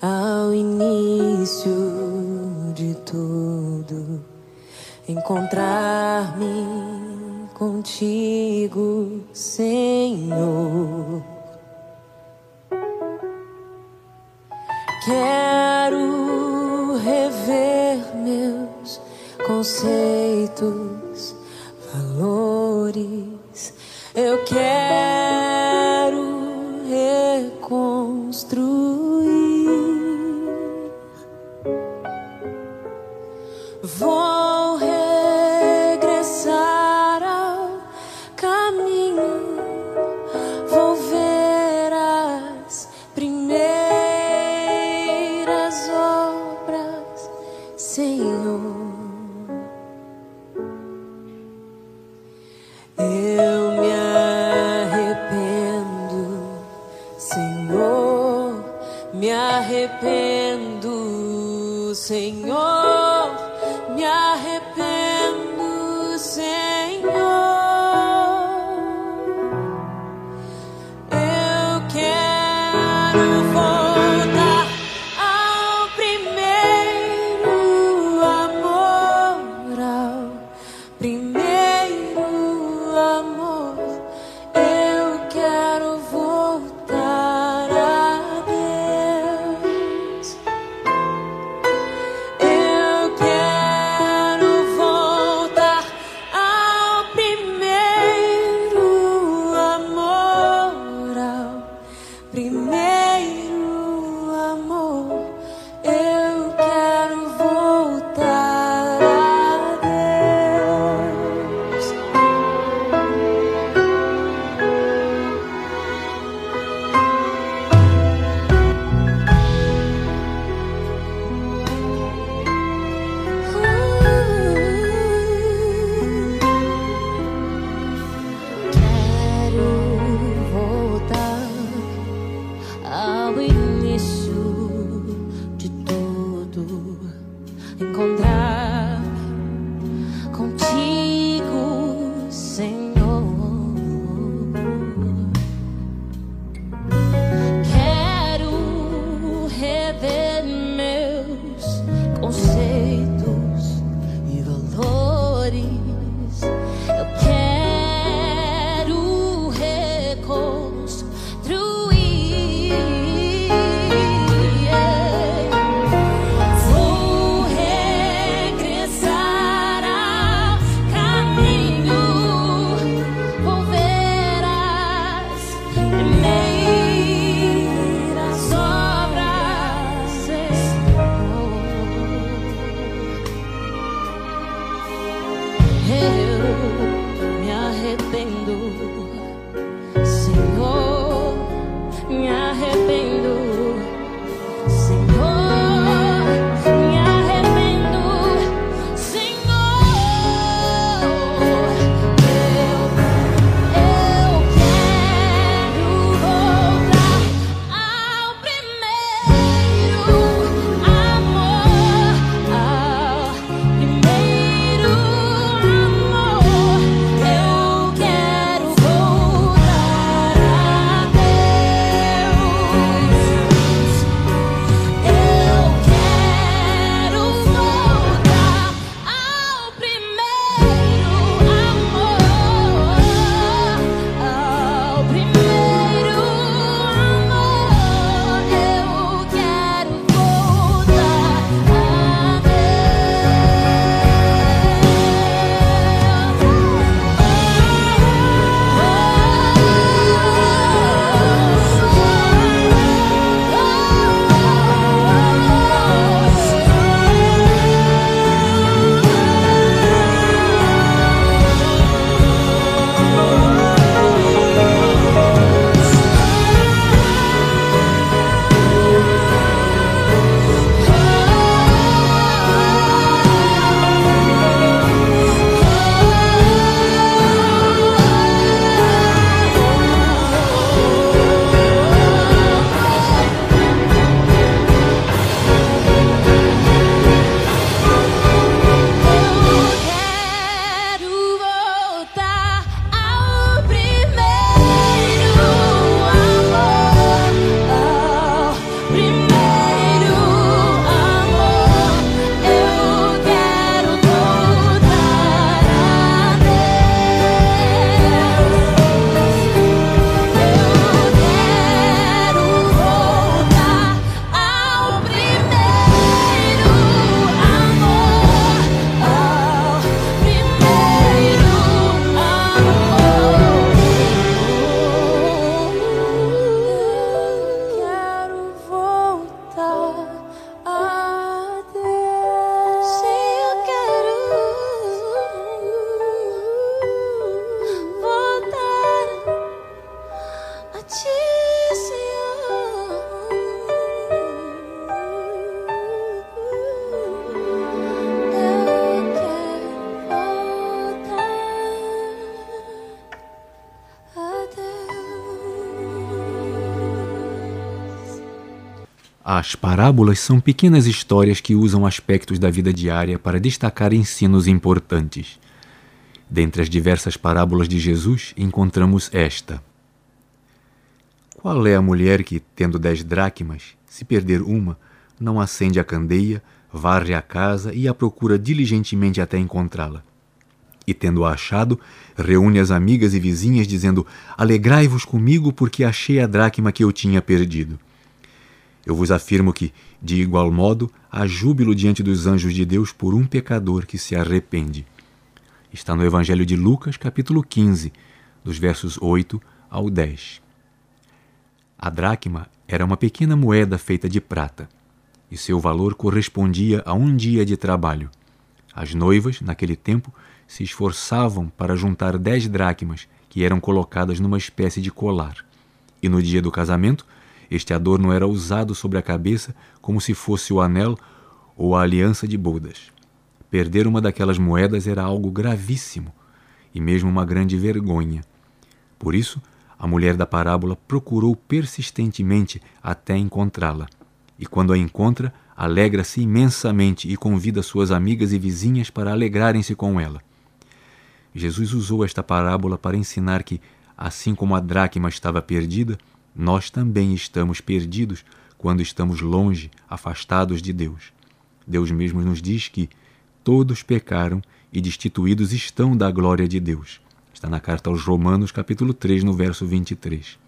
ao início de tudo, encontrar-me contigo, Senhor. Quero rever meus conceitos, valores. Eu quero Senhor. As parábolas são pequenas histórias que usam aspectos da vida diária para destacar ensinos importantes. Dentre as diversas parábolas de Jesus, encontramos esta. Qual é a mulher que, tendo dez dracmas, se perder uma, não acende a candeia, varre a casa e a procura diligentemente até encontrá-la? E, tendo-a achado, reúne as amigas e vizinhas, dizendo: Alegrai-vos comigo, porque achei a dracma que eu tinha perdido. Eu vos afirmo que, de igual modo, há júbilo diante dos anjos de Deus por um pecador que se arrepende. Está no Evangelho de Lucas, capítulo 15, dos versos 8 ao 10. A dracma era uma pequena moeda feita de prata, e seu valor correspondia a um dia de trabalho. As noivas, naquele tempo, se esforçavam para juntar dez dracmas, que eram colocadas numa espécie de colar. E no dia do casamento, este adorno era usado sobre a cabeça como se fosse o anel ou a aliança de bodas. Perder uma daquelas moedas era algo gravíssimo e mesmo uma grande vergonha. Por isso, a mulher da parábola procurou persistentemente até encontrá-la. E quando a encontra, alegra-se imensamente e convida suas amigas e vizinhas para alegrarem-se com ela. Jesus usou esta parábola para ensinar que, assim como a dracma estava perdida, nós também estamos perdidos quando estamos longe, afastados de Deus. Deus mesmo nos diz que todos pecaram e destituídos estão da glória de Deus. Está na carta aos Romanos, capítulo 3, no verso 23.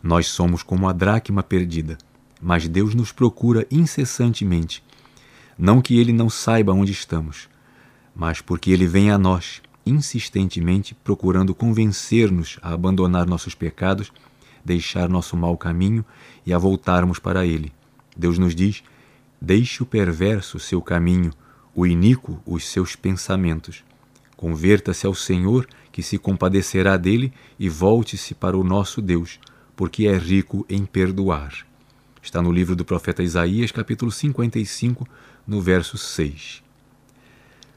Nós somos como a dracma perdida, mas Deus nos procura incessantemente. Não que ele não saiba onde estamos, mas porque ele vem a nós insistentemente procurando convencer-nos a abandonar nossos pecados deixar nosso mau caminho e a voltarmos para ele. Deus nos diz: deixe o perverso seu caminho, o iníquo os seus pensamentos. Converta-se ao Senhor, que se compadecerá dele, e volte-se para o nosso Deus, porque é rico em perdoar. Está no livro do profeta Isaías, capítulo 55, no verso 6.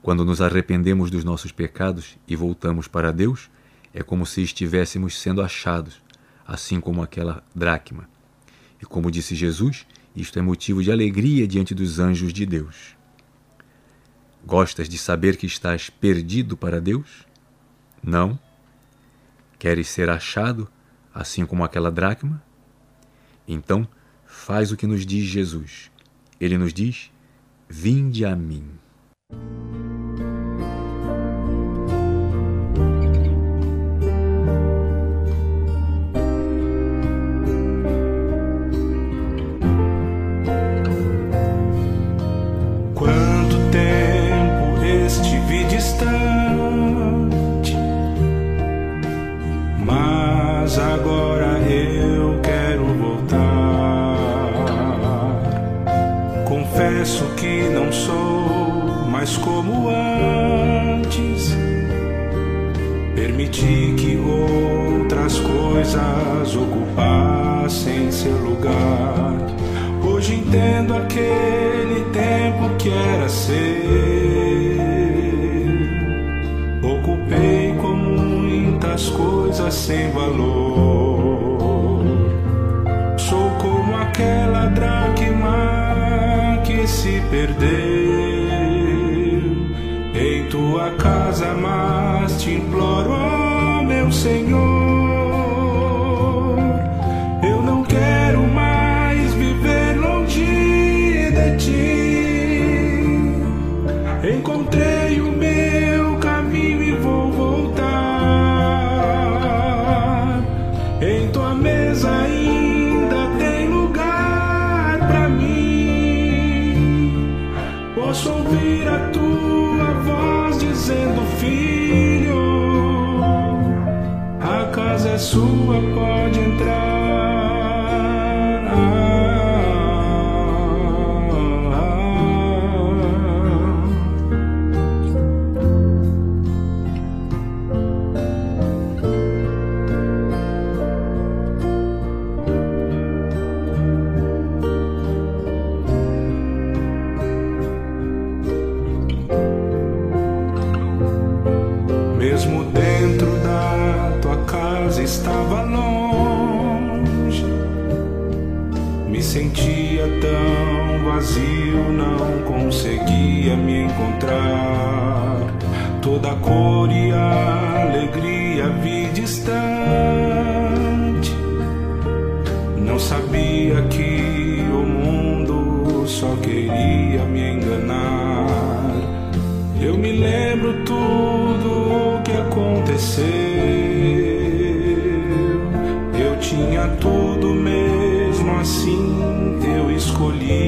Quando nos arrependemos dos nossos pecados e voltamos para Deus, é como se estivéssemos sendo achados, assim como aquela dracma. E como disse Jesus, isto é motivo de alegria diante dos anjos de Deus. Gostas de saber que estás perdido para Deus? Não? Queres ser achado, assim como aquela dracma? Então, faz o que nos diz Jesus. Ele nos diz: Vinde a mim. Como antes. Permiti que outras coisas ocupassem seu lugar. Hoje entendo aquele tempo que era seu. Ocupei com muitas coisas sem valor. Sou como aquela dracma se perdeu Senhor, eu não quero mais viver longe de ti. Encontrei o meu vazio não conseguia me encontrar. Toda cor e alegria vi distante. Não sabia que o mundo só queria me enganar. Eu me lembro tudo o que aconteceu. Eu tinha tudo mesmo assim. Escolhi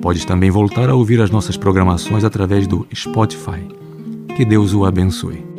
Podes também voltar a ouvir as nossas programações através do Spotify. Que Deus o abençoe.